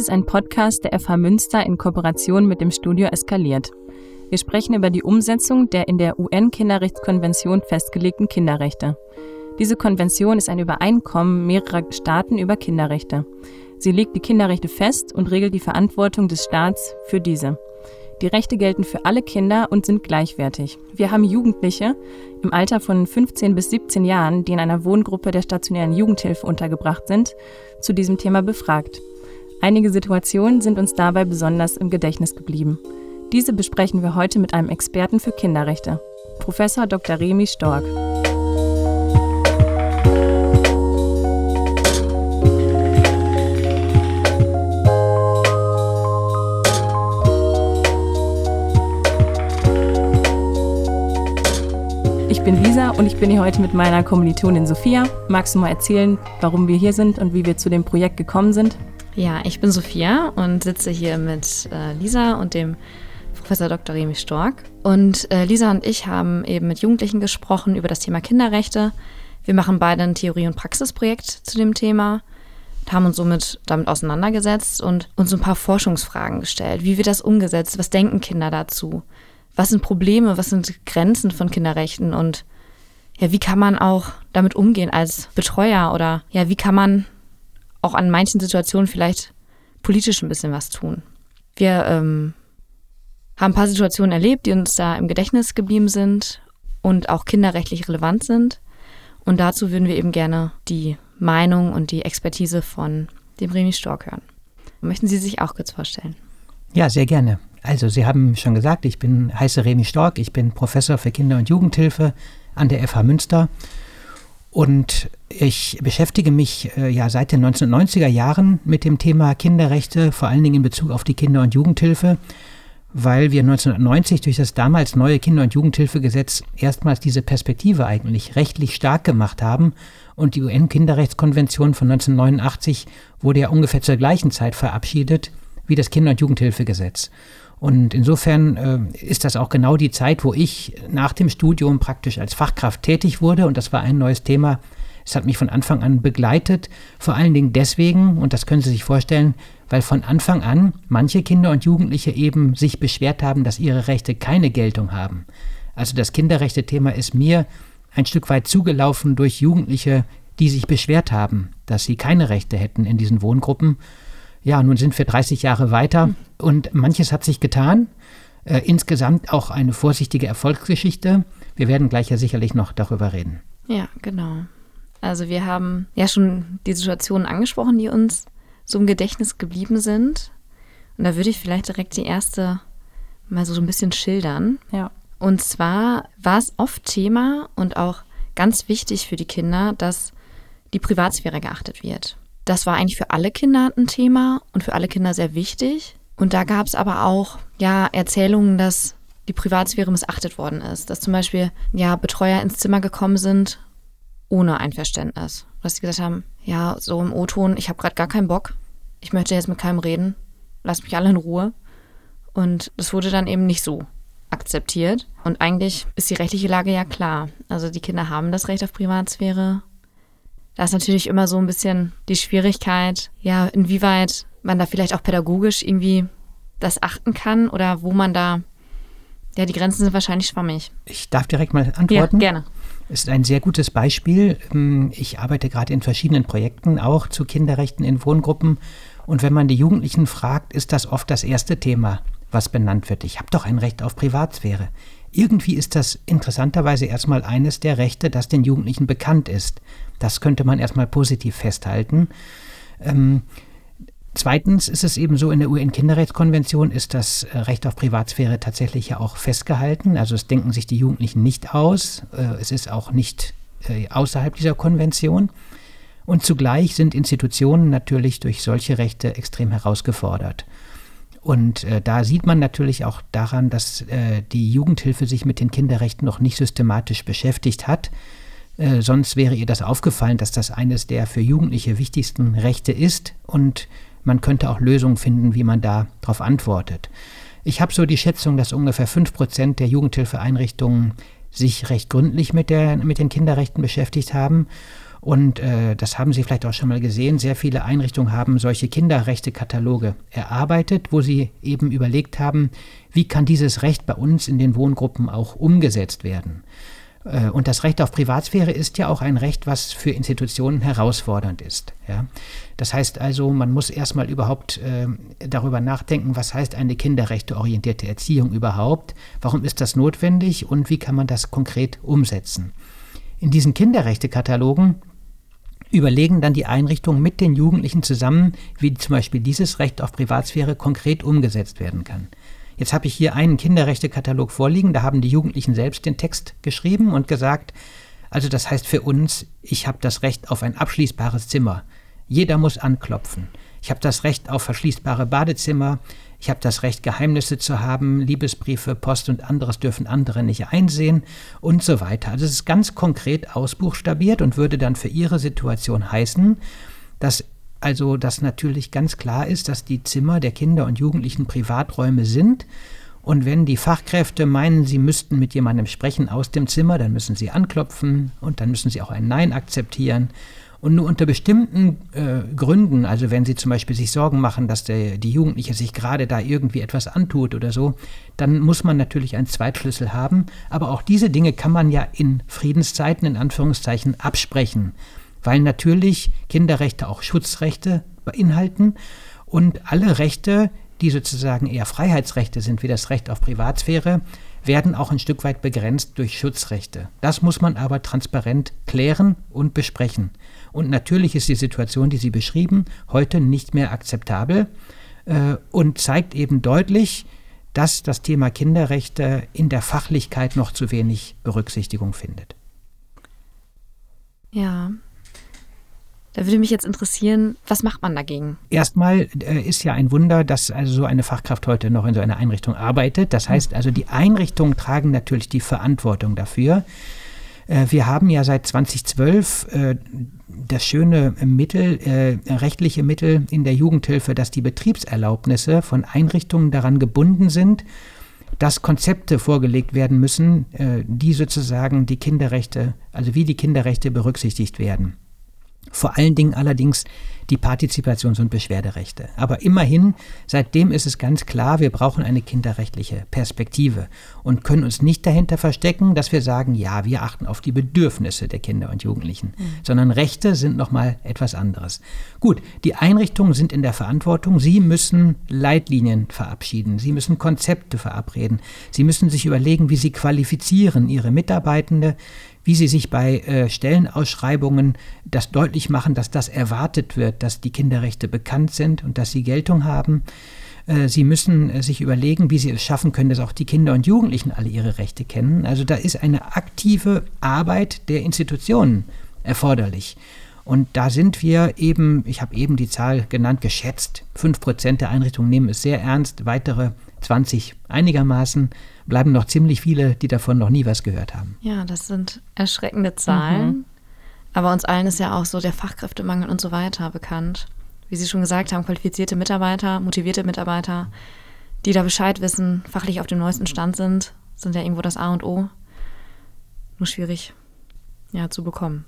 ist ein Podcast der FH Münster in Kooperation mit dem Studio Eskaliert. Wir sprechen über die Umsetzung der in der UN-Kinderrechtskonvention festgelegten Kinderrechte. Diese Konvention ist ein Übereinkommen mehrerer Staaten über Kinderrechte. Sie legt die Kinderrechte fest und regelt die Verantwortung des Staats für diese. Die Rechte gelten für alle Kinder und sind gleichwertig. Wir haben Jugendliche im Alter von 15 bis 17 Jahren, die in einer Wohngruppe der stationären Jugendhilfe untergebracht sind, zu diesem Thema befragt. Einige Situationen sind uns dabei besonders im Gedächtnis geblieben. Diese besprechen wir heute mit einem Experten für Kinderrechte, Professor Dr. Remi Stork. Ich bin Lisa und ich bin hier heute mit meiner Kommilitonin Sophia. Magst du mal erzählen, warum wir hier sind und wie wir zu dem Projekt gekommen sind? Ja, ich bin Sophia und sitze hier mit äh, Lisa und dem Professor Dr. Remi Stork. Und äh, Lisa und ich haben eben mit Jugendlichen gesprochen über das Thema Kinderrechte. Wir machen beide ein Theorie- und Praxisprojekt zu dem Thema, haben uns somit damit auseinandergesetzt und uns ein paar Forschungsfragen gestellt. Wie wird das umgesetzt? Was denken Kinder dazu? was sind Probleme, was sind Grenzen von Kinderrechten und ja, wie kann man auch damit umgehen als Betreuer oder ja, wie kann man auch an manchen Situationen vielleicht politisch ein bisschen was tun. Wir ähm, haben ein paar Situationen erlebt, die uns da im Gedächtnis geblieben sind und auch kinderrechtlich relevant sind. Und dazu würden wir eben gerne die Meinung und die Expertise von dem Remi Stork hören. Möchten Sie sich auch kurz vorstellen? Ja, sehr gerne. Also, Sie haben schon gesagt, ich bin heiße Remi Stork, ich bin Professor für Kinder- und Jugendhilfe an der FH Münster und ich beschäftige mich äh, ja seit den 1990er Jahren mit dem Thema Kinderrechte, vor allen Dingen in Bezug auf die Kinder- und Jugendhilfe, weil wir 1990 durch das damals neue Kinder- und Jugendhilfegesetz erstmals diese Perspektive eigentlich rechtlich stark gemacht haben und die UN-Kinderrechtskonvention von 1989 wurde ja ungefähr zur gleichen Zeit verabschiedet wie das Kinder- und Jugendhilfegesetz. Und insofern äh, ist das auch genau die Zeit, wo ich nach dem Studium praktisch als Fachkraft tätig wurde. Und das war ein neues Thema. Es hat mich von Anfang an begleitet. Vor allen Dingen deswegen, und das können Sie sich vorstellen, weil von Anfang an manche Kinder und Jugendliche eben sich beschwert haben, dass ihre Rechte keine Geltung haben. Also das Kinderrechte-Thema ist mir ein Stück weit zugelaufen durch Jugendliche, die sich beschwert haben, dass sie keine Rechte hätten in diesen Wohngruppen. Ja, nun sind wir 30 Jahre weiter hm. und manches hat sich getan. Äh, insgesamt auch eine vorsichtige Erfolgsgeschichte. Wir werden gleich ja sicherlich noch darüber reden. Ja, genau. Also wir haben ja schon die Situationen angesprochen, die uns so im Gedächtnis geblieben sind. Und da würde ich vielleicht direkt die erste mal so ein bisschen schildern. Ja. Und zwar war es oft Thema und auch ganz wichtig für die Kinder, dass die Privatsphäre geachtet wird. Das war eigentlich für alle Kinder ein Thema und für alle Kinder sehr wichtig. Und da gab es aber auch ja Erzählungen, dass die Privatsphäre missachtet worden ist, dass zum Beispiel ja Betreuer ins Zimmer gekommen sind ohne Einverständnis, dass sie gesagt haben, ja so im O-Ton, ich habe gerade gar keinen Bock, ich möchte jetzt mit keinem reden, lasst mich alle in Ruhe. Und das wurde dann eben nicht so akzeptiert. Und eigentlich ist die rechtliche Lage ja klar. Also die Kinder haben das Recht auf Privatsphäre da ist natürlich immer so ein bisschen die Schwierigkeit, ja, inwieweit man da vielleicht auch pädagogisch irgendwie das achten kann oder wo man da, ja, die Grenzen sind wahrscheinlich schwammig. Ich darf direkt mal antworten. Ja, gerne. Es ist ein sehr gutes Beispiel. Ähm, ich arbeite gerade in verschiedenen Projekten auch zu Kinderrechten in Wohngruppen. Und wenn man die Jugendlichen fragt, ist das oft das erste Thema, was benannt wird. Ich habe doch ein Recht auf Privatsphäre. Irgendwie ist das interessanterweise erstmal eines der Rechte, das den Jugendlichen bekannt ist. Das könnte man erstmal positiv festhalten. Ähm, Zweitens ist es eben so, in der UN-Kinderrechtskonvention ist das äh, Recht auf Privatsphäre tatsächlich ja auch festgehalten. Also es denken sich die Jugendlichen nicht aus. Äh, es ist auch nicht äh, außerhalb dieser Konvention. Und zugleich sind Institutionen natürlich durch solche Rechte extrem herausgefordert. Und äh, da sieht man natürlich auch daran, dass äh, die Jugendhilfe sich mit den Kinderrechten noch nicht systematisch beschäftigt hat. Äh, sonst wäre ihr das aufgefallen, dass das eines der für Jugendliche wichtigsten Rechte ist und man könnte auch Lösungen finden, wie man da darauf antwortet. Ich habe so die Schätzung, dass ungefähr 5% der Jugendhilfeeinrichtungen sich recht gründlich mit, der, mit den Kinderrechten beschäftigt haben. Und äh, das haben Sie vielleicht auch schon mal gesehen. Sehr viele Einrichtungen haben solche Kinderrechte-Kataloge erarbeitet, wo sie eben überlegt haben, wie kann dieses Recht bei uns in den Wohngruppen auch umgesetzt werden. Äh, und das Recht auf Privatsphäre ist ja auch ein Recht, was für Institutionen herausfordernd ist. Ja? Das heißt also, man muss erstmal überhaupt äh, darüber nachdenken, was heißt eine kinderrechteorientierte Erziehung überhaupt, warum ist das notwendig und wie kann man das konkret umsetzen. In diesen Kinderrechtekatalogen überlegen dann die Einrichtungen mit den Jugendlichen zusammen, wie zum Beispiel dieses Recht auf Privatsphäre konkret umgesetzt werden kann. Jetzt habe ich hier einen Kinderrechtekatalog vorliegen, da haben die Jugendlichen selbst den Text geschrieben und gesagt, also das heißt für uns, ich habe das Recht auf ein abschließbares Zimmer. Jeder muss anklopfen. Ich habe das Recht auf verschließbare Badezimmer. Ich habe das Recht, Geheimnisse zu haben. Liebesbriefe, Post und anderes dürfen andere nicht einsehen und so weiter. Also es ist ganz konkret ausbuchstabiert und würde dann für Ihre Situation heißen, dass also, dass natürlich ganz klar ist, dass die Zimmer der Kinder und Jugendlichen Privaträume sind. Und wenn die Fachkräfte meinen, sie müssten mit jemandem sprechen aus dem Zimmer, dann müssen sie anklopfen und dann müssen sie auch ein Nein akzeptieren. Und nur unter bestimmten äh, Gründen, also wenn sie zum Beispiel sich Sorgen machen, dass der, die Jugendliche sich gerade da irgendwie etwas antut oder so, dann muss man natürlich einen Zweitschlüssel haben. Aber auch diese Dinge kann man ja in Friedenszeiten in Anführungszeichen absprechen weil natürlich Kinderrechte auch Schutzrechte beinhalten und alle Rechte, die sozusagen eher Freiheitsrechte sind, wie das Recht auf Privatsphäre, werden auch ein Stück weit begrenzt durch Schutzrechte. Das muss man aber transparent klären und besprechen. Und natürlich ist die Situation, die Sie beschrieben, heute nicht mehr akzeptabel äh, und zeigt eben deutlich, dass das Thema Kinderrechte in der Fachlichkeit noch zu wenig Berücksichtigung findet. Ja, da würde mich jetzt interessieren, was macht man dagegen? Erstmal äh, ist ja ein Wunder, dass also so eine Fachkraft heute noch in so einer Einrichtung arbeitet. Das heißt also, die Einrichtungen tragen natürlich die Verantwortung dafür. Äh, wir haben ja seit 2012 äh, das schöne Mittel, äh, rechtliche Mittel in der Jugendhilfe, dass die Betriebserlaubnisse von Einrichtungen daran gebunden sind, dass Konzepte vorgelegt werden müssen, die sozusagen die Kinderrechte, also wie die Kinderrechte berücksichtigt werden. Vor allen Dingen allerdings die Partizipations- und Beschwerderechte. Aber immerhin, seitdem ist es ganz klar, wir brauchen eine kinderrechtliche Perspektive und können uns nicht dahinter verstecken, dass wir sagen, ja, wir achten auf die Bedürfnisse der Kinder und Jugendlichen, mhm. sondern Rechte sind nochmal etwas anderes. Gut, die Einrichtungen sind in der Verantwortung, sie müssen Leitlinien verabschieden, sie müssen Konzepte verabreden, sie müssen sich überlegen, wie sie qualifizieren ihre Mitarbeitende, wie sie sich bei äh, Stellenausschreibungen das deutlich machen, dass das erwartet wird, dass die Kinderrechte bekannt sind und dass sie Geltung haben. Äh, sie müssen äh, sich überlegen, wie Sie es schaffen können, dass auch die Kinder und Jugendlichen alle ihre Rechte kennen. Also da ist eine aktive Arbeit der Institutionen erforderlich. Und da sind wir eben, ich habe eben die Zahl genannt, geschätzt. Fünf Prozent der Einrichtungen nehmen es sehr ernst, weitere 20 einigermaßen bleiben noch ziemlich viele, die davon noch nie was gehört haben. Ja, das sind erschreckende Zahlen. Mhm. Aber uns allen ist ja auch so der Fachkräftemangel und so weiter bekannt. Wie Sie schon gesagt haben, qualifizierte Mitarbeiter, motivierte Mitarbeiter, die da Bescheid wissen, fachlich auf dem neuesten Stand sind, sind ja irgendwo das A und O. Nur schwierig ja, zu bekommen.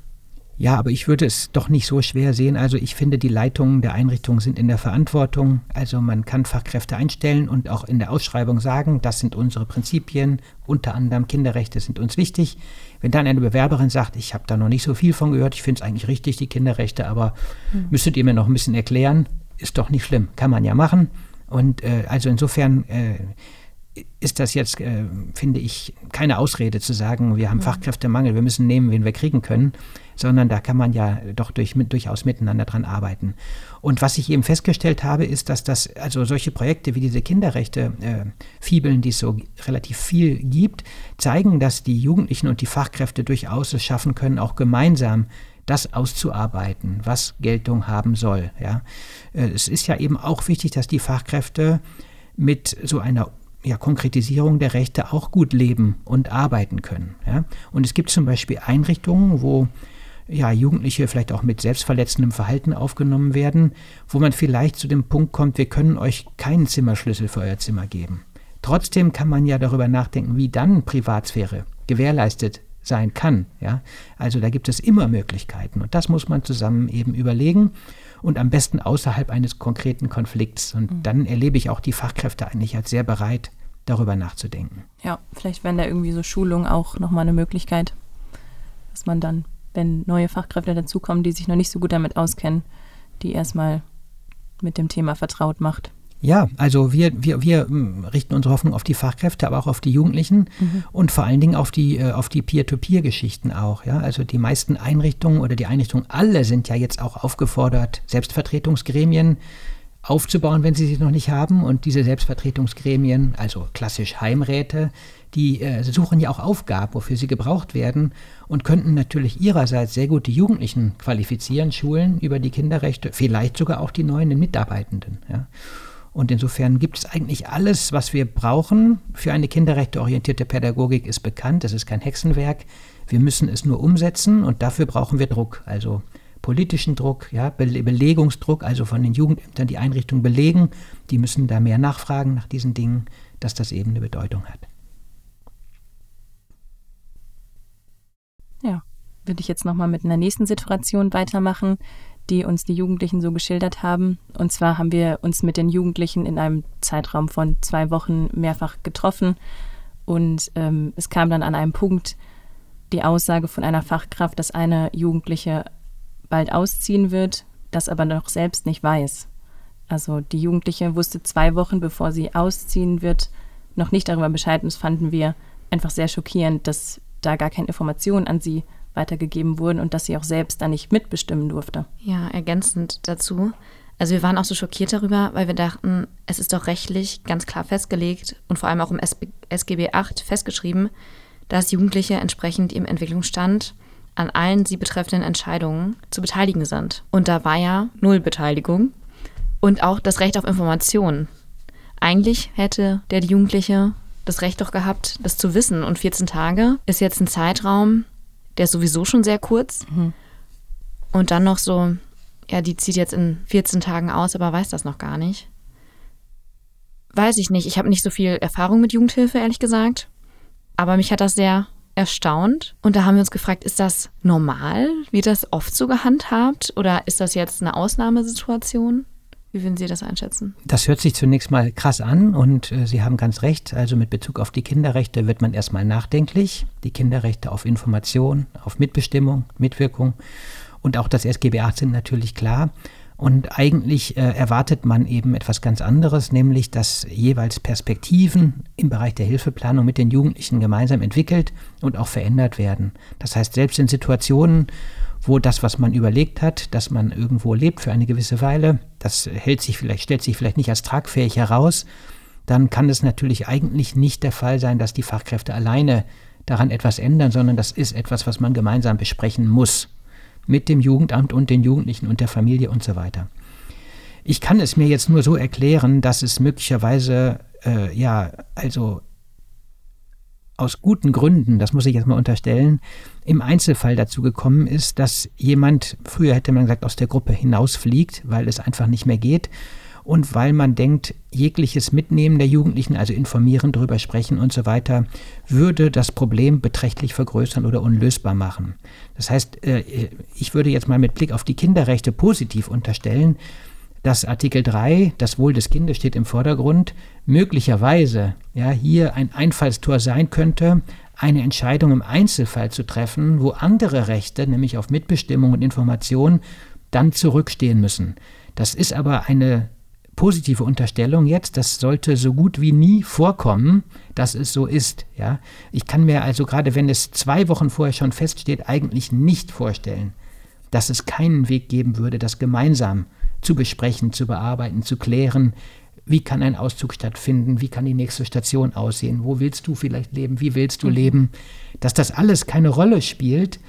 Ja, aber ich würde es doch nicht so schwer sehen. Also ich finde, die Leitungen der Einrichtungen sind in der Verantwortung. Also man kann Fachkräfte einstellen und auch in der Ausschreibung sagen, das sind unsere Prinzipien, unter anderem Kinderrechte sind uns wichtig. Wenn dann eine Bewerberin sagt, ich habe da noch nicht so viel von gehört, ich finde es eigentlich richtig, die Kinderrechte, aber mhm. müsstet ihr mir noch ein bisschen erklären, ist doch nicht schlimm, kann man ja machen. Und äh, also insofern äh, ist das jetzt, äh, finde ich, keine Ausrede zu sagen, wir haben mhm. Fachkräftemangel, wir müssen nehmen, wen wir kriegen können, sondern da kann man ja doch durch, mit, durchaus miteinander dran arbeiten. Und was ich eben festgestellt habe, ist, dass das, also solche Projekte wie diese Kinderrechte, äh, die es so relativ viel gibt, zeigen, dass die Jugendlichen und die Fachkräfte durchaus es schaffen können, auch gemeinsam das auszuarbeiten, was Geltung haben soll. Ja. Äh, es ist ja eben auch wichtig, dass die Fachkräfte mit so einer ja, Konkretisierung der Rechte auch gut leben und arbeiten können. Ja? Und es gibt zum Beispiel Einrichtungen, wo ja, Jugendliche vielleicht auch mit selbstverletzendem Verhalten aufgenommen werden, wo man vielleicht zu dem Punkt kommt, wir können euch keinen Zimmerschlüssel für euer Zimmer geben. Trotzdem kann man ja darüber nachdenken, wie dann Privatsphäre gewährleistet sein kann. Ja? Also da gibt es immer Möglichkeiten und das muss man zusammen eben überlegen und am besten außerhalb eines konkreten Konflikts. Und mhm. dann erlebe ich auch die Fachkräfte eigentlich als sehr bereit, darüber nachzudenken. Ja, vielleicht wären da irgendwie so Schulungen auch nochmal eine Möglichkeit, dass man dann, wenn neue Fachkräfte dazukommen, die sich noch nicht so gut damit auskennen, die erstmal mit dem Thema vertraut macht. Ja, also wir, wir, wir hm, richten unsere Hoffnung auf die Fachkräfte, aber auch auf die Jugendlichen mhm. und vor allen Dingen auf die, äh, auf die Peer-to-Peer-Geschichten auch. Ja? Also die meisten Einrichtungen oder die Einrichtungen alle sind ja jetzt auch aufgefordert, Selbstvertretungsgremien aufzubauen, wenn sie sie noch nicht haben. Und diese Selbstvertretungsgremien, also klassisch Heimräte, die äh, suchen ja auch Aufgaben, wofür sie gebraucht werden und könnten natürlich ihrerseits sehr gut die Jugendlichen qualifizieren, schulen über die Kinderrechte, vielleicht sogar auch die neuen Mitarbeitenden. Ja. Und insofern gibt es eigentlich alles, was wir brauchen für eine kinderrechteorientierte Pädagogik, ist bekannt. Das ist kein Hexenwerk. Wir müssen es nur umsetzen und dafür brauchen wir Druck. Also politischen Druck, ja, Belegungsdruck, also von den Jugendämtern die Einrichtungen belegen. Die müssen da mehr nachfragen nach diesen Dingen, dass das eben eine Bedeutung hat. Ja, würde ich jetzt nochmal mit einer nächsten Situation weitermachen die uns die Jugendlichen so geschildert haben. Und zwar haben wir uns mit den Jugendlichen in einem Zeitraum von zwei Wochen mehrfach getroffen. Und ähm, es kam dann an einem Punkt die Aussage von einer Fachkraft, dass eine Jugendliche bald ausziehen wird, das aber noch selbst nicht weiß. Also die Jugendliche wusste zwei Wochen, bevor sie ausziehen wird, noch nicht darüber Bescheid. Und das fanden wir einfach sehr schockierend, dass da gar keine Informationen an sie weitergegeben wurden und dass sie auch selbst da nicht mitbestimmen durfte. Ja, ergänzend dazu. Also wir waren auch so schockiert darüber, weil wir dachten, es ist doch rechtlich ganz klar festgelegt und vor allem auch im SGB VIII festgeschrieben, dass Jugendliche entsprechend ihrem Entwicklungsstand an allen sie betreffenden Entscheidungen zu beteiligen sind. Und da war ja null Beteiligung und auch das Recht auf Information. Eigentlich hätte der Jugendliche das Recht doch gehabt, das zu wissen. Und 14 Tage ist jetzt ein Zeitraum, der ist sowieso schon sehr kurz. Mhm. Und dann noch so, ja, die zieht jetzt in 14 Tagen aus, aber weiß das noch gar nicht. Weiß ich nicht. Ich habe nicht so viel Erfahrung mit Jugendhilfe, ehrlich gesagt. Aber mich hat das sehr erstaunt. Und da haben wir uns gefragt, ist das normal? Wird das oft so gehandhabt? Oder ist das jetzt eine Ausnahmesituation? Wie würden Sie das einschätzen? Das hört sich zunächst mal krass an und äh, Sie haben ganz recht. Also mit Bezug auf die Kinderrechte wird man erstmal nachdenklich. Die Kinderrechte auf Information, auf Mitbestimmung, Mitwirkung und auch das SGB VIII sind natürlich klar. Und eigentlich äh, erwartet man eben etwas ganz anderes, nämlich dass jeweils Perspektiven im Bereich der Hilfeplanung mit den Jugendlichen gemeinsam entwickelt und auch verändert werden. Das heißt, selbst in Situationen, wo das, was man überlegt hat, dass man irgendwo lebt für eine gewisse Weile, das hält sich vielleicht, stellt sich vielleicht nicht als tragfähig heraus, dann kann es natürlich eigentlich nicht der Fall sein, dass die Fachkräfte alleine daran etwas ändern, sondern das ist etwas, was man gemeinsam besprechen muss. Mit dem Jugendamt und den Jugendlichen und der Familie und so weiter. Ich kann es mir jetzt nur so erklären, dass es möglicherweise, äh, ja, also aus guten Gründen, das muss ich jetzt mal unterstellen, im Einzelfall dazu gekommen ist, dass jemand, früher hätte man gesagt, aus der Gruppe hinausfliegt, weil es einfach nicht mehr geht und weil man denkt, jegliches Mitnehmen der Jugendlichen, also informieren, darüber sprechen und so weiter, würde das Problem beträchtlich vergrößern oder unlösbar machen. Das heißt, äh, ich würde jetzt mal mit Blick auf die Kinderrechte positiv unterstellen, dass Artikel 3, das Wohl des Kindes steht im Vordergrund, möglicherweise ja, hier ein Einfallstor sein könnte, eine Entscheidung im Einzelfall zu treffen, wo andere Rechte, nämlich auf Mitbestimmung und Information, dann zurückstehen müssen. Das ist aber eine positive Unterstellung jetzt. Das sollte so gut wie nie vorkommen, dass es so ist. Ja? Ich kann mir also gerade, wenn es zwei Wochen vorher schon feststeht, eigentlich nicht vorstellen, dass es keinen Weg geben würde, das gemeinsam zu besprechen, zu bearbeiten, zu klären, wie kann ein Auszug stattfinden, wie kann die nächste Station aussehen, wo willst du vielleicht leben, wie willst du mhm. leben. Dass das alles keine Rolle spielt,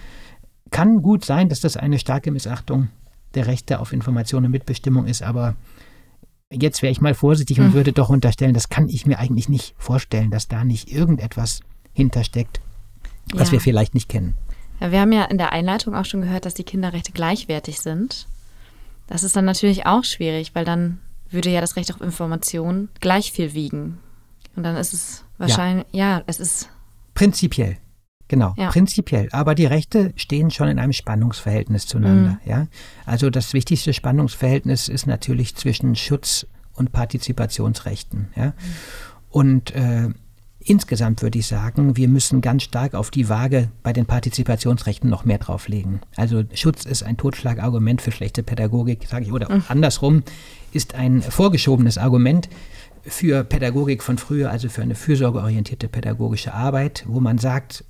kann gut sein, dass das eine starke Missachtung der Rechte auf Information und Mitbestimmung ist, aber jetzt wäre ich mal vorsichtig und mhm. würde doch unterstellen, das kann ich mir eigentlich nicht vorstellen, dass da nicht irgendetwas hintersteckt, was ja. wir vielleicht nicht kennen. Ja, wir haben ja in der Einleitung auch schon gehört, dass die Kinderrechte gleichwertig sind. Das ist dann natürlich auch schwierig, weil dann würde ja das Recht auf Information gleich viel wiegen. Und dann ist es wahrscheinlich, ja, ja es ist. Prinzipiell. genau, ja. prinzipiell. Aber die Rechte stehen schon in einem Spannungsverhältnis zueinander. Mhm. Ja? Also das wichtigste Spannungsverhältnis ist natürlich zwischen Schutz und Partizipationsrechten. Ja? Mhm. Und äh, Insgesamt würde ich sagen, wir müssen ganz stark auf die Waage bei den Partizipationsrechten noch mehr drauflegen. Also Schutz ist ein Totschlagargument für schlechte Pädagogik, sage ich, oder mhm. andersrum ist ein vorgeschobenes Argument für Pädagogik von früher, also für eine fürsorgeorientierte pädagogische Arbeit, wo man sagt,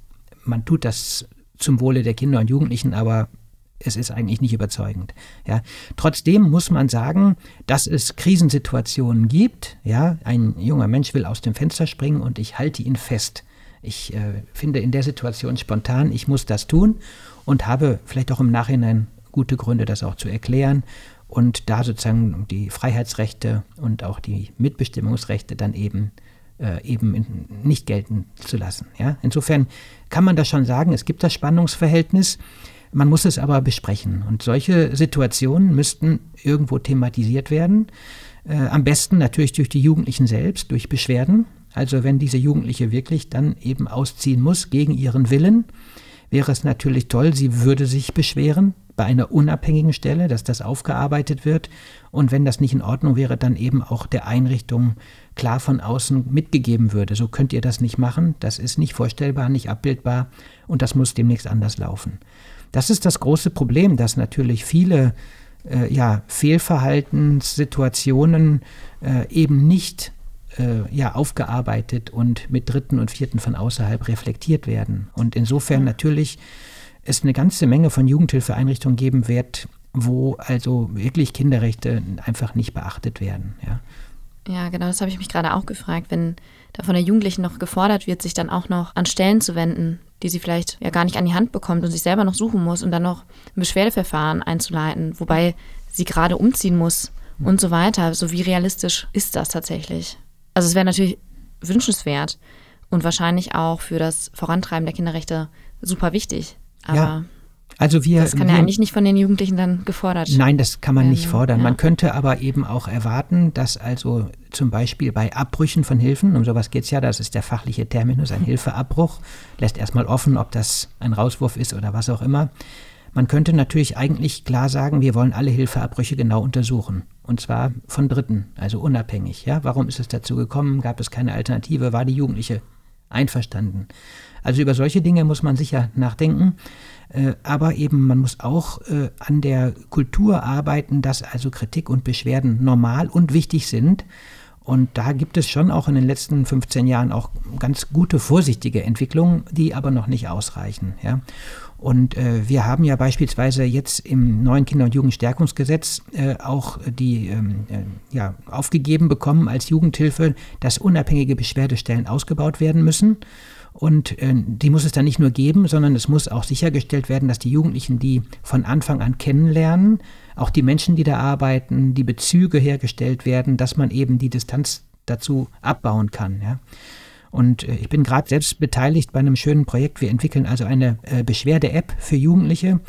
man tut das zum Wohle der Kinder und Jugendlichen, aber es ist eigentlich nicht überzeugend. Ja. Trotzdem muss man sagen, dass es Krisensituationen gibt. Ja. Ein junger Mensch will aus dem Fenster springen und ich halte ihn fest. Ich äh, finde in der Situation spontan, ich muss das tun und habe vielleicht auch im Nachhinein gute Gründe, das auch zu erklären und da sozusagen die Freiheitsrechte und auch die Mitbestimmungsrechte dann eben äh, eben nicht gelten zu lassen. Ja? Insofern kann man das schon sagen, es gibt das Spannungsverhältnis. Man muss es aber besprechen. Und solche Situationen müssten irgendwo thematisiert werden. Äh, am besten natürlich durch die Jugendlichen selbst, durch Beschwerden. Also wenn diese Jugendliche wirklich dann eben ausziehen muss gegen ihren Willen, wäre es natürlich toll, sie würde sich beschweren bei einer unabhängigen Stelle, dass das aufgearbeitet wird. Und wenn das nicht in Ordnung wäre, dann eben auch der Einrichtung klar von außen mitgegeben würde. So könnt ihr das nicht machen, das ist nicht vorstellbar, nicht abbildbar und das muss demnächst anders laufen. Das ist das große Problem, dass natürlich viele äh, ja, Fehlverhaltenssituationen äh, eben nicht äh, ja, aufgearbeitet und mit Dritten und Vierten von außerhalb reflektiert werden. Und insofern natürlich es eine ganze Menge von Jugendhilfeeinrichtungen geben wird, wo also wirklich Kinderrechte einfach nicht beachtet werden. Ja, ja genau, das habe ich mich gerade auch gefragt, wenn da von der Jugendlichen noch gefordert wird, sich dann auch noch an Stellen zu wenden, die sie vielleicht ja gar nicht an die Hand bekommt und sich selber noch suchen muss und dann noch ein Beschwerdeverfahren einzuleiten, wobei sie gerade umziehen muss und so weiter. So wie realistisch ist das tatsächlich? Also es wäre natürlich wünschenswert und wahrscheinlich auch für das Vorantreiben der Kinderrechte super wichtig. Aber ja. Also wir, das kann wir, ja eigentlich nicht von den Jugendlichen dann gefordert Nein, das kann man werden. nicht fordern. Ja. Man könnte aber eben auch erwarten, dass also zum Beispiel bei Abbrüchen von Hilfen, um sowas geht es ja, das ist der fachliche Terminus, ein Hilfeabbruch, lässt erstmal offen, ob das ein Rauswurf ist oder was auch immer. Man könnte natürlich eigentlich klar sagen, wir wollen alle Hilfeabbrüche genau untersuchen. Und zwar von Dritten, also unabhängig. Ja? Warum ist es dazu gekommen? Gab es keine Alternative? War die Jugendliche einverstanden? Also über solche Dinge muss man sicher nachdenken. Äh, aber eben man muss auch äh, an der Kultur arbeiten, dass also Kritik und Beschwerden normal und wichtig sind. Und da gibt es schon auch in den letzten 15 Jahren auch ganz gute, vorsichtige Entwicklungen, die aber noch nicht ausreichen. Ja. Und äh, wir haben ja beispielsweise jetzt im neuen Kinder- und Jugendstärkungsgesetz äh, auch die ähm, äh, ja, aufgegeben bekommen als Jugendhilfe, dass unabhängige Beschwerdestellen ausgebaut werden müssen. Und äh, die muss es dann nicht nur geben, sondern es muss auch sichergestellt werden, dass die Jugendlichen die von Anfang an kennenlernen, auch die Menschen, die da arbeiten, die Bezüge hergestellt werden, dass man eben die Distanz dazu abbauen kann. Ja. Und äh, ich bin gerade selbst beteiligt bei einem schönen Projekt. Wir entwickeln also eine äh, Beschwerde-App für Jugendliche,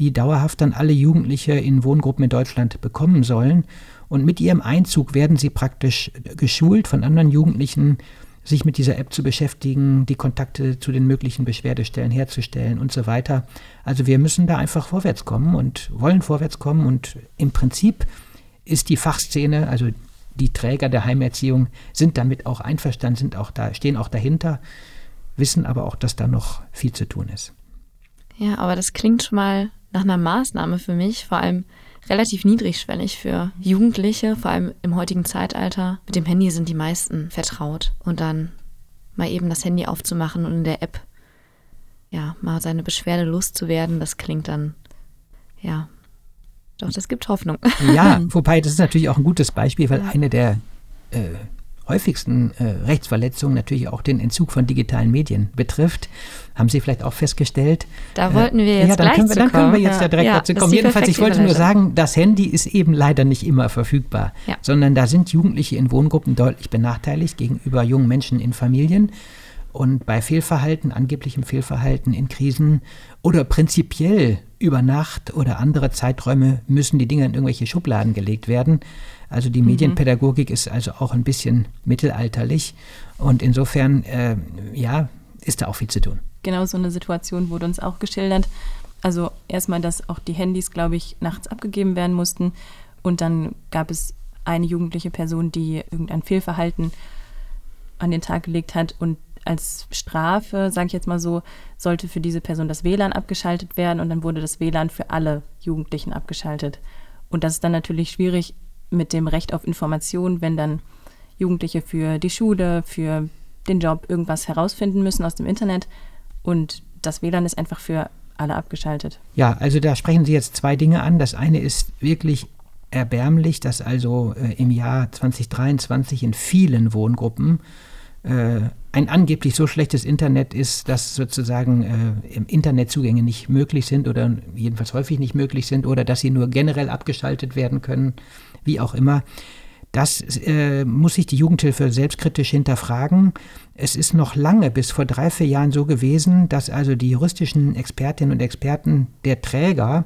die dauerhaft dann alle Jugendliche in Wohngruppen in Deutschland bekommen sollen. Und mit ihrem Einzug werden sie praktisch geschult von anderen Jugendlichen, sich mit dieser App zu beschäftigen, die Kontakte zu den möglichen Beschwerdestellen herzustellen und so weiter. Also wir müssen da einfach vorwärts kommen und wollen vorwärts kommen und im Prinzip ist die Fachszene, also die Träger der Heimerziehung sind damit auch einverstanden, sind auch da, stehen auch dahinter, wissen aber auch, dass da noch viel zu tun ist. Ja, aber das klingt schon mal nach einer Maßnahme für mich, vor allem relativ niedrigschwellig für Jugendliche, vor allem im heutigen Zeitalter. Mit dem Handy sind die meisten vertraut. Und dann mal eben das Handy aufzumachen und in der App ja, mal seine Beschwerde loszuwerden, das klingt dann, ja, doch, das gibt Hoffnung. Ja, wobei das ist natürlich auch ein gutes Beispiel, weil eine der äh, häufigsten äh, Rechtsverletzungen natürlich auch den Entzug von digitalen Medien betrifft. Haben Sie vielleicht auch festgestellt? Da wollten wir jetzt ja, dann gleich können wir, Dann können wir jetzt ja, ja direkt ja, dazu kommen. Jedenfalls, ich wollte nur sagen, das Handy ist eben leider nicht immer verfügbar, sondern da sind Jugendliche in Wohngruppen deutlich benachteiligt gegenüber jungen Menschen in Familien. Und bei Fehlverhalten, angeblichem Fehlverhalten in Krisen oder prinzipiell über Nacht oder andere Zeiträume müssen die Dinge in irgendwelche Schubladen gelegt werden. Also die mhm. Medienpädagogik ist also auch ein bisschen mittelalterlich und insofern, äh, ja, ist da auch viel zu tun. genau so eine Situation wurde uns auch geschildert. Also erstmal, dass auch die Handys, glaube ich, nachts abgegeben werden mussten. Und dann gab es eine jugendliche Person, die irgendein Fehlverhalten an den Tag gelegt hat und als Strafe, sage ich jetzt mal so, sollte für diese Person das WLAN abgeschaltet werden und dann wurde das WLAN für alle Jugendlichen abgeschaltet. Und das ist dann natürlich schwierig mit dem Recht auf Information, wenn dann Jugendliche für die Schule, für den Job irgendwas herausfinden müssen aus dem Internet und das WLAN ist einfach für alle abgeschaltet. Ja, also da sprechen Sie jetzt zwei Dinge an. Das eine ist wirklich erbärmlich, dass also äh, im Jahr 2023 in vielen Wohngruppen äh, ein angeblich so schlechtes Internet ist, dass sozusagen äh, Internetzugänge nicht möglich sind oder jedenfalls häufig nicht möglich sind oder dass sie nur generell abgeschaltet werden können, wie auch immer. Das äh, muss sich die Jugendhilfe selbstkritisch hinterfragen. Es ist noch lange, bis vor drei, vier Jahren so gewesen, dass also die juristischen Expertinnen und Experten der Träger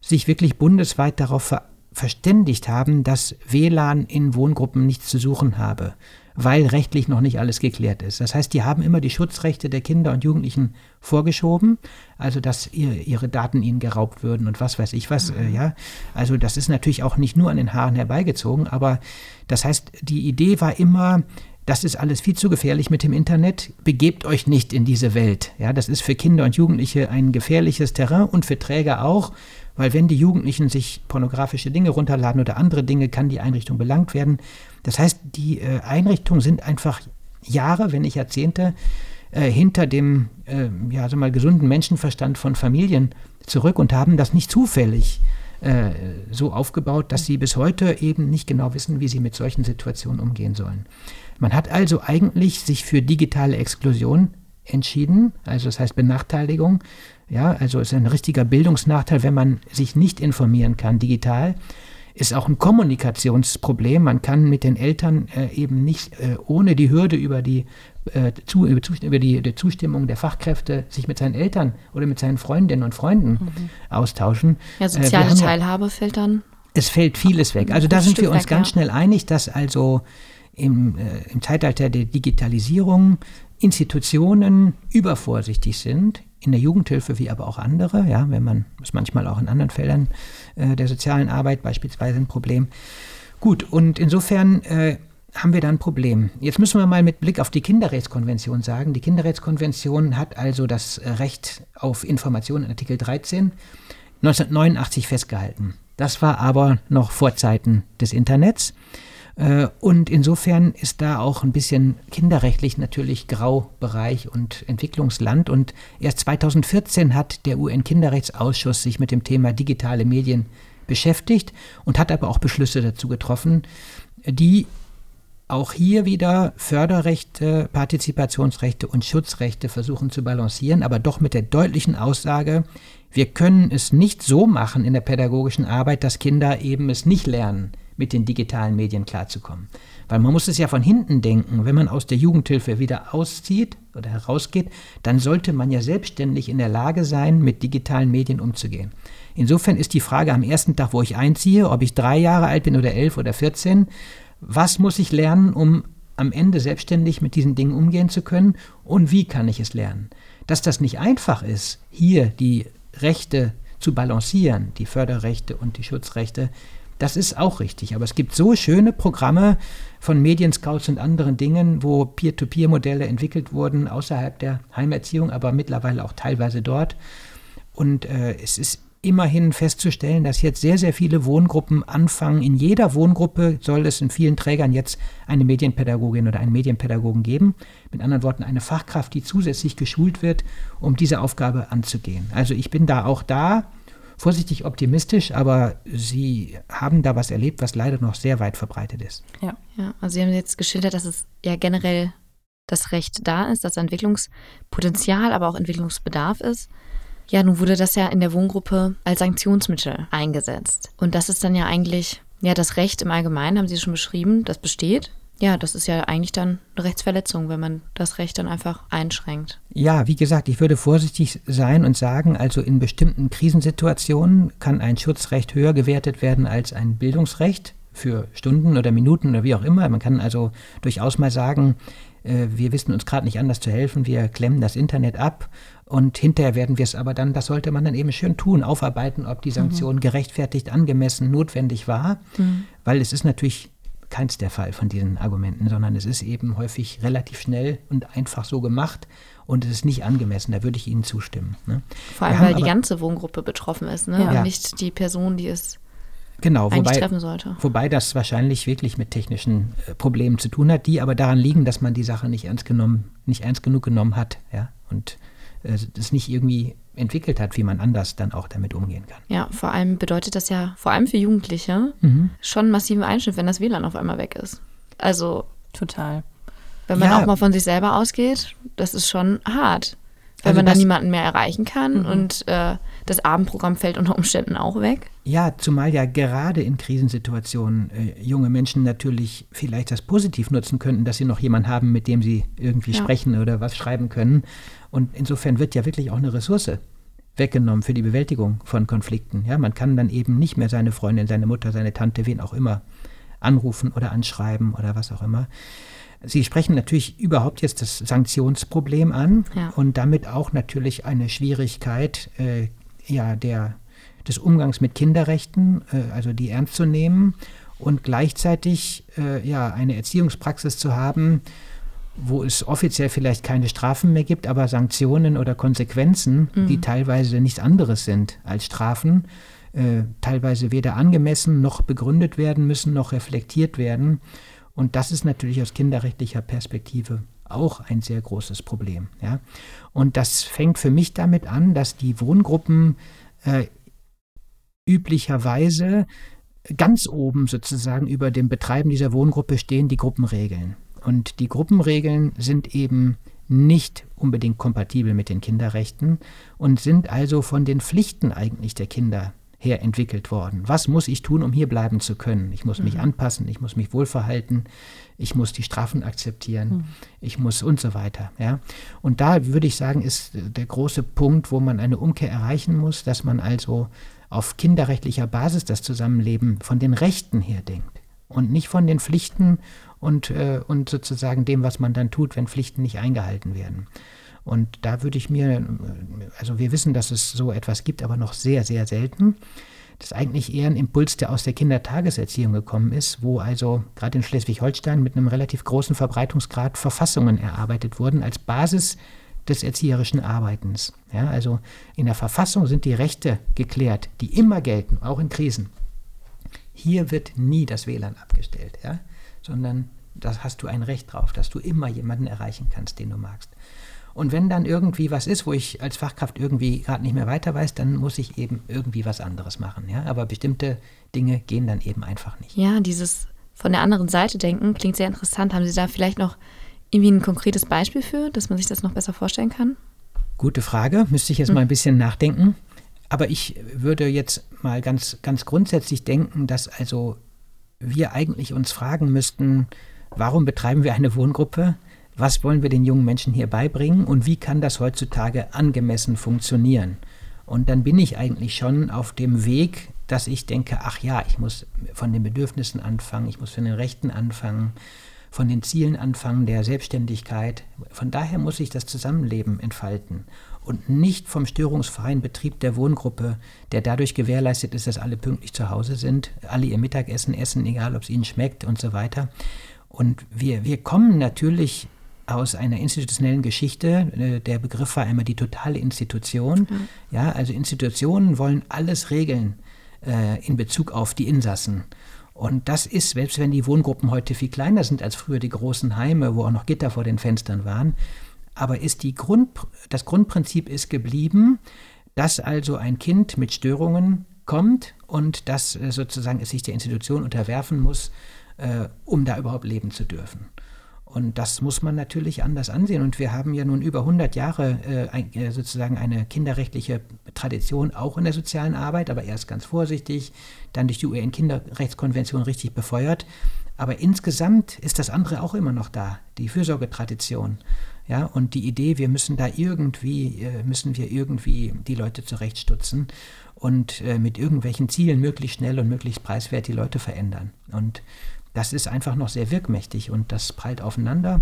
sich wirklich bundesweit darauf ver verständigt haben, dass WLAN in Wohngruppen nichts zu suchen habe weil rechtlich noch nicht alles geklärt ist. Das heißt, die haben immer die Schutzrechte der Kinder und Jugendlichen vorgeschoben, also dass ihr, ihre Daten ihnen geraubt würden und was weiß ich was, äh, mhm. ja. Also das ist natürlich auch nicht nur an den Haaren herbeigezogen, aber das heißt, die Idee war immer, das ist alles viel zu gefährlich mit dem Internet. Begebt euch nicht in diese Welt. Ja, das ist für Kinder und Jugendliche ein gefährliches Terrain und für Träger auch. Weil wenn die Jugendlichen sich pornografische Dinge runterladen oder andere Dinge, kann die Einrichtung belangt werden. Das heißt, die äh, Einrichtungen sind einfach Jahre, wenn nicht Jahrzehnte, äh, hinter dem äh, ja, sag mal, gesunden Menschenverstand von Familien zurück und haben das nicht zufällig äh, so aufgebaut, dass sie bis heute eben nicht genau wissen, wie sie mit solchen Situationen umgehen sollen. Man hat also eigentlich sich für digitale Exklusion entschieden, also das heißt Benachteiligung, ja, also ist ein richtiger Bildungsnachteil, wenn man sich nicht informieren kann digital. Ist auch ein Kommunikationsproblem. Man kann mit den Eltern äh, eben nicht äh, ohne die Hürde über die, äh, zu, über, die, die, Zustimmung der Fachkräfte sich mit seinen Eltern oder mit seinen Freundinnen und Freunden mhm. austauschen. Ja, äh, soziale Teilhabe fällt dann. Es fällt vieles weg. Also da sind wir uns weg, ganz ja. schnell einig, dass also im, äh, im Zeitalter der Digitalisierung Institutionen übervorsichtig sind, in der Jugendhilfe wie aber auch andere, ja, wenn man ist manchmal auch in anderen Feldern äh, der sozialen Arbeit beispielsweise ein Problem. Gut, und insofern äh, haben wir da ein Problem. Jetzt müssen wir mal mit Blick auf die Kinderrechtskonvention sagen. Die Kinderrechtskonvention hat also das Recht auf Information in Artikel 13 1989 festgehalten. Das war aber noch vor Zeiten des Internets. Äh, und insofern ist da auch ein bisschen kinderrechtlich natürlich Graubereich und Entwicklungsland. Und erst 2014 hat der UN-Kinderrechtsausschuss sich mit dem Thema digitale Medien beschäftigt und hat aber auch Beschlüsse dazu getroffen, die auch hier wieder Förderrechte, Partizipationsrechte und Schutzrechte versuchen zu balancieren, aber doch mit der deutlichen Aussage, wir können es nicht so machen in der pädagogischen Arbeit, dass Kinder eben es nicht lernen mit den digitalen Medien klarzukommen. Weil man muss es ja von hinten denken, wenn man aus der Jugendhilfe wieder auszieht oder herausgeht, dann sollte man ja selbstständig in der Lage sein, mit digitalen Medien umzugehen. Insofern ist die Frage am ersten Tag, wo ich einziehe, ob ich drei Jahre alt bin oder elf oder vierzehn, was muss ich lernen, um am Ende selbstständig mit diesen Dingen umgehen zu können und wie kann ich es lernen? Dass das nicht einfach ist, hier die Rechte zu balancieren, die Förderrechte und die Schutzrechte, das ist auch richtig. Aber es gibt so schöne Programme von Medienscouts und anderen Dingen, wo Peer-to-Peer-Modelle entwickelt wurden, außerhalb der Heimerziehung, aber mittlerweile auch teilweise dort. Und äh, es ist immerhin festzustellen, dass jetzt sehr, sehr viele Wohngruppen anfangen. In jeder Wohngruppe soll es in vielen Trägern jetzt eine Medienpädagogin oder einen Medienpädagogen geben. Mit anderen Worten, eine Fachkraft, die zusätzlich geschult wird, um diese Aufgabe anzugehen. Also ich bin da auch da vorsichtig optimistisch, aber Sie haben da was erlebt, was leider noch sehr weit verbreitet ist. Ja, ja also Sie haben jetzt geschildert, dass es ja generell das Recht da ist, dass Entwicklungspotenzial, aber auch Entwicklungsbedarf ist. Ja, nun wurde das ja in der Wohngruppe als Sanktionsmittel eingesetzt. Und das ist dann ja eigentlich, ja, das Recht im Allgemeinen, haben Sie schon beschrieben, das besteht ja, das ist ja eigentlich dann eine Rechtsverletzung, wenn man das Recht dann einfach einschränkt. Ja, wie gesagt, ich würde vorsichtig sein und sagen, also in bestimmten Krisensituationen kann ein Schutzrecht höher gewertet werden als ein Bildungsrecht für Stunden oder Minuten oder wie auch immer. Man kann also durchaus mal sagen, äh, wir wissen uns gerade nicht anders zu helfen, wir klemmen das Internet ab und hinterher werden wir es aber dann, das sollte man dann eben schön tun, aufarbeiten, ob die mhm. Sanktion mhm. gerechtfertigt, angemessen, notwendig war, mhm. weil es ist natürlich keins der Fall von diesen Argumenten, sondern es ist eben häufig relativ schnell und einfach so gemacht und es ist nicht angemessen. Da würde ich Ihnen zustimmen. Ne? Vor allem, weil die ganze Wohngruppe betroffen ist ne? Ja. und nicht die Person, die es genau, wobei, treffen sollte. Wobei das wahrscheinlich wirklich mit technischen äh, Problemen zu tun hat, die aber daran liegen, dass man die Sache nicht ernst genommen, nicht ernst genug genommen hat, ja, und äh, das nicht irgendwie entwickelt hat, wie man anders dann auch damit umgehen kann. Ja, vor allem bedeutet das ja, vor allem für Jugendliche, mhm. schon massiven Einschnitt, wenn das WLAN auf einmal weg ist. Also total. Wenn man ja. auch mal von sich selber ausgeht, das ist schon hart. Wenn also man dann niemanden mehr erreichen kann mhm. und äh, das Abendprogramm fällt unter Umständen auch weg. Ja, zumal ja gerade in Krisensituationen äh, junge Menschen natürlich vielleicht das positiv nutzen könnten, dass sie noch jemanden haben, mit dem sie irgendwie ja. sprechen oder was schreiben können. Und insofern wird ja wirklich auch eine Ressource weggenommen für die Bewältigung von Konflikten. Ja, man kann dann eben nicht mehr seine Freundin, seine Mutter, seine Tante, wen auch immer anrufen oder anschreiben oder was auch immer. Sie sprechen natürlich überhaupt jetzt das Sanktionsproblem an ja. und damit auch natürlich eine Schwierigkeit äh, ja, der, des Umgangs mit Kinderrechten, äh, also die ernst zu nehmen und gleichzeitig äh, ja, eine Erziehungspraxis zu haben, wo es offiziell vielleicht keine Strafen mehr gibt, aber Sanktionen oder Konsequenzen, mhm. die teilweise nichts anderes sind als Strafen, äh, teilweise weder angemessen noch begründet werden müssen, noch reflektiert werden. Und das ist natürlich aus kinderrechtlicher Perspektive auch ein sehr großes Problem. Ja? Und das fängt für mich damit an, dass die Wohngruppen äh, üblicherweise ganz oben sozusagen über dem Betreiben dieser Wohngruppe stehen die Gruppenregeln. Und die Gruppenregeln sind eben nicht unbedingt kompatibel mit den Kinderrechten und sind also von den Pflichten eigentlich der Kinder her entwickelt worden. Was muss ich tun, um hier bleiben zu können? Ich muss mich mhm. anpassen, ich muss mich wohlverhalten, ich muss die Strafen akzeptieren, mhm. ich muss und so weiter. Ja? Und da würde ich sagen, ist der große Punkt, wo man eine Umkehr erreichen muss, dass man also auf kinderrechtlicher Basis das Zusammenleben von den Rechten her denkt und nicht von den Pflichten und, äh, und sozusagen dem, was man dann tut, wenn Pflichten nicht eingehalten werden. Und da würde ich mir, also wir wissen, dass es so etwas gibt, aber noch sehr, sehr selten. Das ist eigentlich eher ein Impuls, der aus der Kindertageserziehung gekommen ist, wo also gerade in Schleswig-Holstein mit einem relativ großen Verbreitungsgrad Verfassungen erarbeitet wurden als Basis des erzieherischen Arbeitens. Ja, also in der Verfassung sind die Rechte geklärt, die immer gelten, auch in Krisen. Hier wird nie das WLAN abgestellt, ja, sondern da hast du ein Recht drauf, dass du immer jemanden erreichen kannst, den du magst. Und wenn dann irgendwie was ist, wo ich als Fachkraft irgendwie gerade nicht mehr weiter weiß, dann muss ich eben irgendwie was anderes machen. Ja? Aber bestimmte Dinge gehen dann eben einfach nicht. Ja, dieses von der anderen Seite denken klingt sehr interessant. Haben Sie da vielleicht noch irgendwie ein konkretes Beispiel für, dass man sich das noch besser vorstellen kann? Gute Frage, müsste ich jetzt hm. mal ein bisschen nachdenken. Aber ich würde jetzt mal ganz, ganz grundsätzlich denken, dass also wir eigentlich uns fragen müssten, warum betreiben wir eine Wohngruppe? Was wollen wir den jungen Menschen hier beibringen und wie kann das heutzutage angemessen funktionieren. Und dann bin ich eigentlich schon auf dem Weg, dass ich denke, ach ja, ich muss von den Bedürfnissen anfangen, ich muss von den Rechten anfangen, von den Zielen anfangen der Selbstständigkeit. Von daher muss ich das Zusammenleben entfalten und nicht vom störungsfreien Betrieb der Wohngruppe, der dadurch gewährleistet ist, dass alle pünktlich zu Hause sind, alle ihr Mittagessen essen, egal ob es ihnen schmeckt und so weiter. Und wir, wir kommen natürlich aus einer institutionellen Geschichte. Äh, der Begriff war einmal die totale Institution. Mhm. Ja, also Institutionen wollen alles regeln äh, in Bezug auf die Insassen. Und das ist, selbst wenn die Wohngruppen heute viel kleiner sind als früher die großen Heime, wo auch noch Gitter vor den Fenstern waren, aber ist die Grund, das Grundprinzip ist geblieben, dass also ein Kind mit Störungen kommt und dass äh, sozusagen es sich der Institution unterwerfen muss, äh, um da überhaupt leben zu dürfen. Und das muss man natürlich anders ansehen. Und wir haben ja nun über 100 Jahre äh, äh, sozusagen eine kinderrechtliche Tradition auch in der sozialen Arbeit, aber erst ganz vorsichtig, dann durch die UN-Kinderrechtskonvention richtig befeuert. Aber insgesamt ist das andere auch immer noch da, die Fürsorgetradition. Ja, und die Idee, wir müssen da irgendwie, äh, müssen wir irgendwie die Leute zurechtstutzen und äh, mit irgendwelchen Zielen möglichst schnell und möglichst preiswert die Leute verändern. Und das ist einfach noch sehr wirkmächtig und das prallt aufeinander.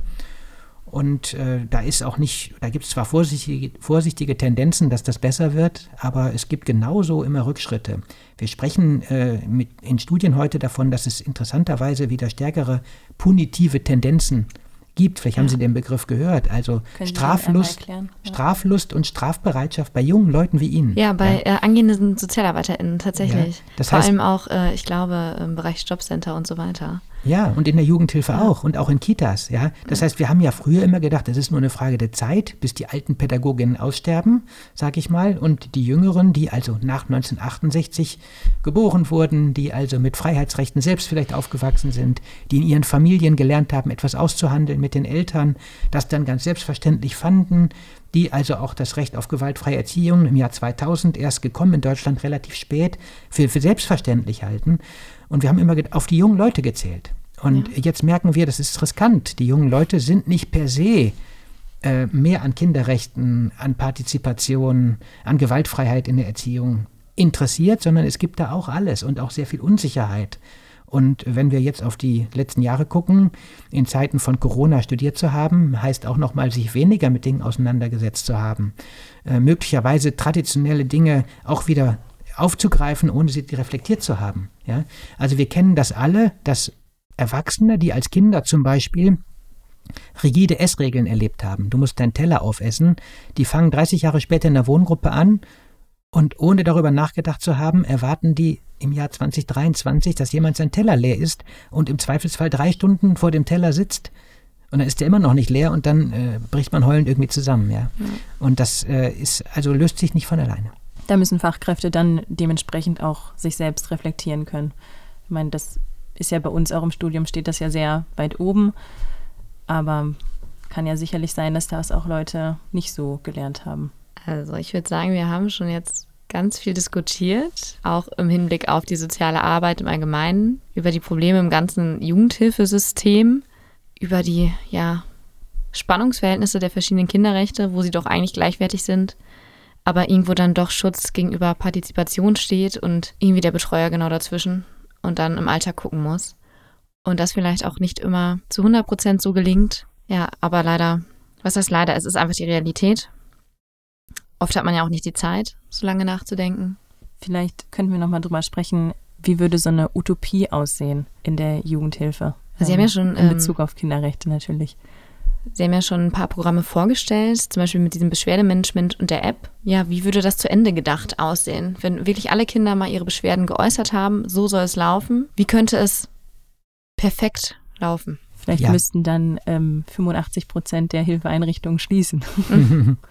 Und äh, da ist auch nicht, da gibt es zwar vorsichtige, vorsichtige Tendenzen, dass das besser wird, aber es gibt genauso immer Rückschritte. Wir sprechen äh, mit, in Studien heute davon, dass es interessanterweise wieder stärkere punitive Tendenzen gibt. Vielleicht ja. haben Sie den Begriff gehört. Also Straflust, ja. Straflust und Strafbereitschaft bei jungen Leuten wie Ihnen. Ja, bei ja. Äh, angehenden SozialarbeiterInnen tatsächlich. Das heißt, Vor allem auch, äh, ich glaube, im Bereich Jobcenter und so weiter. Ja, und in der Jugendhilfe ja. auch und auch in Kitas, ja. Das heißt, wir haben ja früher immer gedacht, es ist nur eine Frage der Zeit, bis die alten Pädagoginnen aussterben, sag ich mal, und die Jüngeren, die also nach 1968 geboren wurden, die also mit Freiheitsrechten selbst vielleicht aufgewachsen sind, die in ihren Familien gelernt haben, etwas auszuhandeln mit den Eltern, das dann ganz selbstverständlich fanden, die also auch das Recht auf gewaltfreie Erziehung im Jahr 2000 erst gekommen in Deutschland relativ spät für, für selbstverständlich halten. Und wir haben immer auf die jungen Leute gezählt. Und ja. jetzt merken wir, das ist riskant. Die jungen Leute sind nicht per se äh, mehr an Kinderrechten, an Partizipation, an Gewaltfreiheit in der Erziehung interessiert, sondern es gibt da auch alles und auch sehr viel Unsicherheit. Und wenn wir jetzt auf die letzten Jahre gucken, in Zeiten von Corona studiert zu haben, heißt auch nochmal, sich weniger mit Dingen auseinandergesetzt zu haben. Äh, möglicherweise traditionelle Dinge auch wieder aufzugreifen, ohne sie reflektiert zu haben. Ja? Also wir kennen das alle, dass Erwachsene, die als Kinder zum Beispiel rigide Essregeln erlebt haben, du musst deinen Teller aufessen, die fangen 30 Jahre später in der Wohngruppe an und ohne darüber nachgedacht zu haben, erwarten die im Jahr 2023, dass jemand sein Teller leer ist und im Zweifelsfall drei Stunden vor dem Teller sitzt und dann ist der immer noch nicht leer und dann äh, bricht man heulend irgendwie zusammen, ja. ja. Und das äh, ist also löst sich nicht von alleine. Da müssen Fachkräfte dann dementsprechend auch sich selbst reflektieren können. Ich meine, das ist ja bei uns auch im Studium, steht das ja sehr weit oben. Aber kann ja sicherlich sein, dass das auch Leute nicht so gelernt haben. Also ich würde sagen, wir haben schon jetzt ganz viel diskutiert, auch im Hinblick auf die soziale Arbeit im Allgemeinen, über die Probleme im ganzen Jugendhilfesystem, über die ja, Spannungsverhältnisse der verschiedenen Kinderrechte, wo sie doch eigentlich gleichwertig sind aber irgendwo dann doch Schutz gegenüber Partizipation steht und irgendwie der Betreuer genau dazwischen und dann im Alltag gucken muss. Und das vielleicht auch nicht immer zu 100 Prozent so gelingt. Ja, aber leider, was heißt leider, es ist einfach die Realität. Oft hat man ja auch nicht die Zeit, so lange nachzudenken. Vielleicht könnten wir nochmal drüber sprechen, wie würde so eine Utopie aussehen in der Jugendhilfe? Sie haben ja schon. In Bezug ähm, auf Kinderrechte natürlich. Sie haben ja schon ein paar Programme vorgestellt, zum Beispiel mit diesem Beschwerdemanagement und der App. Ja, wie würde das zu Ende gedacht aussehen? Wenn wirklich alle Kinder mal ihre Beschwerden geäußert haben, so soll es laufen. Wie könnte es perfekt laufen? Vielleicht ja. müssten dann ähm, 85 Prozent der Hilfeeinrichtungen schließen.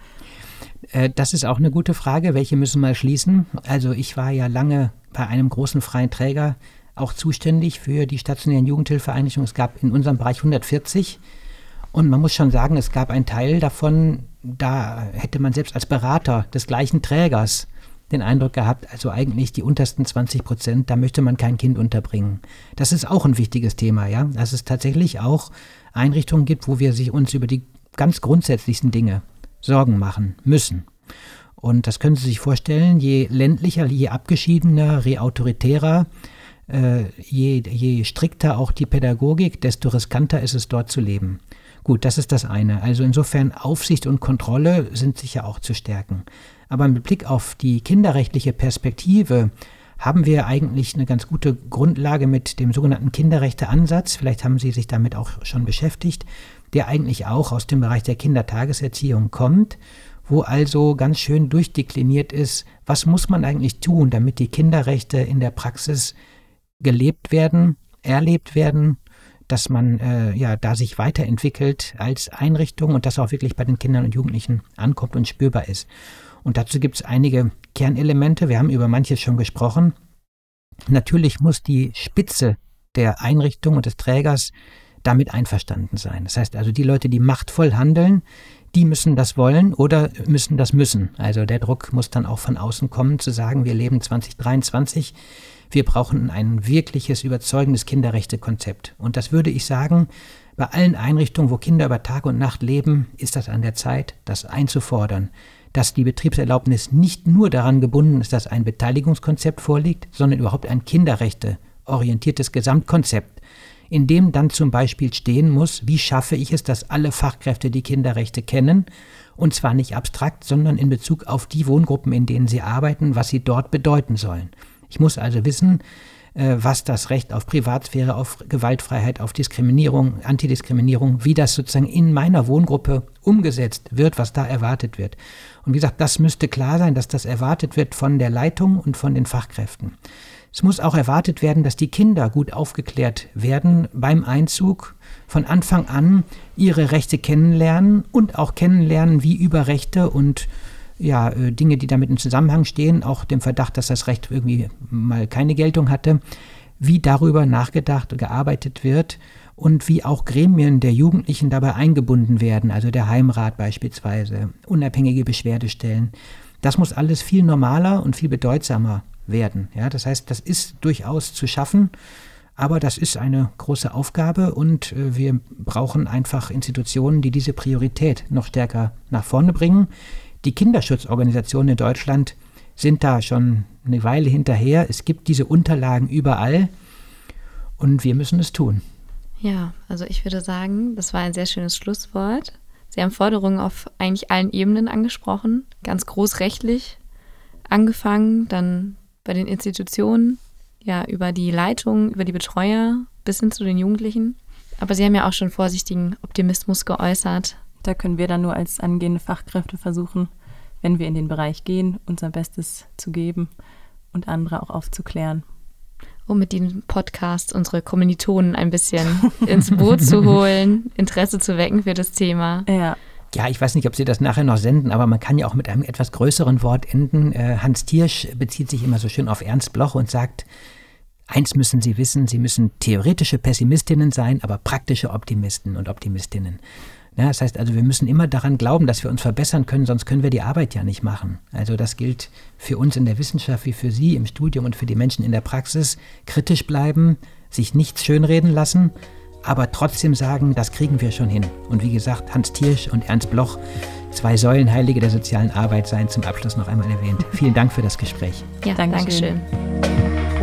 Äh, das ist auch eine gute Frage. Welche müssen mal schließen? Also ich war ja lange bei einem großen freien Träger auch zuständig für die stationären Jugendhilfeeinrichtungen. Es gab in unserem Bereich 140 und man muss schon sagen, es gab einen Teil davon, da hätte man selbst als Berater des gleichen Trägers den Eindruck gehabt, also eigentlich die untersten 20 Prozent, da möchte man kein Kind unterbringen. Das ist auch ein wichtiges Thema, ja, dass es tatsächlich auch Einrichtungen gibt, wo wir sich uns über die ganz grundsätzlichsten Dinge Sorgen machen müssen. Und das können Sie sich vorstellen, je ländlicher, je abgeschiedener, je autoritärer, äh, je, je strikter auch die Pädagogik, desto riskanter ist es dort zu leben. Gut, das ist das eine. Also insofern Aufsicht und Kontrolle sind sicher auch zu stärken. Aber mit Blick auf die kinderrechtliche Perspektive haben wir eigentlich eine ganz gute Grundlage mit dem sogenannten Kinderrechteansatz. Vielleicht haben Sie sich damit auch schon beschäftigt, der eigentlich auch aus dem Bereich der Kindertageserziehung kommt, wo also ganz schön durchdekliniert ist, was muss man eigentlich tun, damit die Kinderrechte in der Praxis gelebt werden, erlebt werden dass man äh, ja da sich weiterentwickelt als Einrichtung und das auch wirklich bei den Kindern und Jugendlichen ankommt und spürbar ist. Und dazu gibt es einige Kernelemente. Wir haben über manches schon gesprochen. Natürlich muss die Spitze der Einrichtung und des Trägers damit einverstanden sein. Das heißt also, die Leute, die machtvoll handeln, die müssen das wollen oder müssen das müssen. Also der Druck muss dann auch von außen kommen, zu sagen, wir leben 2023 wir brauchen ein wirkliches, überzeugendes Kinderrechtekonzept. Und das würde ich sagen, bei allen Einrichtungen, wo Kinder über Tag und Nacht leben, ist das an der Zeit, das einzufordern, dass die Betriebserlaubnis nicht nur daran gebunden ist, dass ein Beteiligungskonzept vorliegt, sondern überhaupt ein kinderrechteorientiertes Gesamtkonzept in dem dann zum Beispiel stehen muss, wie schaffe ich es, dass alle Fachkräfte die Kinderrechte kennen, und zwar nicht abstrakt, sondern in Bezug auf die Wohngruppen, in denen sie arbeiten, was sie dort bedeuten sollen. Ich muss also wissen, äh, was das Recht auf Privatsphäre, auf Gewaltfreiheit, auf Diskriminierung, Antidiskriminierung, wie das sozusagen in meiner Wohngruppe umgesetzt wird, was da erwartet wird. Und wie gesagt, das müsste klar sein, dass das erwartet wird von der Leitung und von den Fachkräften. Es muss auch erwartet werden, dass die Kinder gut aufgeklärt werden beim Einzug, von Anfang an ihre Rechte kennenlernen und auch kennenlernen, wie über Rechte und ja, äh, Dinge, die damit im Zusammenhang stehen, auch dem Verdacht, dass das Recht irgendwie mal keine Geltung hatte, wie darüber nachgedacht und gearbeitet wird und wie auch Gremien der Jugendlichen dabei eingebunden werden, also der Heimrat beispielsweise, unabhängige Beschwerdestellen. Das muss alles viel normaler und viel bedeutsamer werden. Ja, das heißt, das ist durchaus zu schaffen, aber das ist eine große Aufgabe und äh, wir brauchen einfach Institutionen, die diese Priorität noch stärker nach vorne bringen. Die Kinderschutzorganisationen in Deutschland sind da schon eine Weile hinterher. Es gibt diese Unterlagen überall und wir müssen es tun. Ja, also ich würde sagen, das war ein sehr schönes Schlusswort. Sie haben Forderungen auf eigentlich allen Ebenen angesprochen, ganz großrechtlich angefangen, dann bei den Institutionen, ja, über die Leitung, über die Betreuer bis hin zu den Jugendlichen. Aber Sie haben ja auch schon vorsichtigen Optimismus geäußert. Da können wir dann nur als angehende Fachkräfte versuchen, wenn wir in den Bereich gehen, unser Bestes zu geben und andere auch aufzuklären. Um mit dem Podcast unsere Kommilitonen ein bisschen ins Boot zu holen, Interesse zu wecken für das Thema. Ja, ja, ich weiß nicht, ob Sie das nachher noch senden, aber man kann ja auch mit einem etwas größeren Wort enden. Äh, Hans Thiersch bezieht sich immer so schön auf Ernst Bloch und sagt, eins müssen Sie wissen, Sie müssen theoretische Pessimistinnen sein, aber praktische Optimisten und Optimistinnen. Ja, das heißt also, wir müssen immer daran glauben, dass wir uns verbessern können, sonst können wir die Arbeit ja nicht machen. Also das gilt für uns in der Wissenschaft wie für Sie im Studium und für die Menschen in der Praxis. Kritisch bleiben, sich nichts schönreden lassen aber trotzdem sagen, das kriegen wir schon hin. Und wie gesagt, Hans Thiersch und Ernst Bloch, zwei Säulenheilige der sozialen Arbeit, seien zum Abschluss noch einmal erwähnt. Vielen Dank für das Gespräch. Ja, Dankeschön. Dankeschön.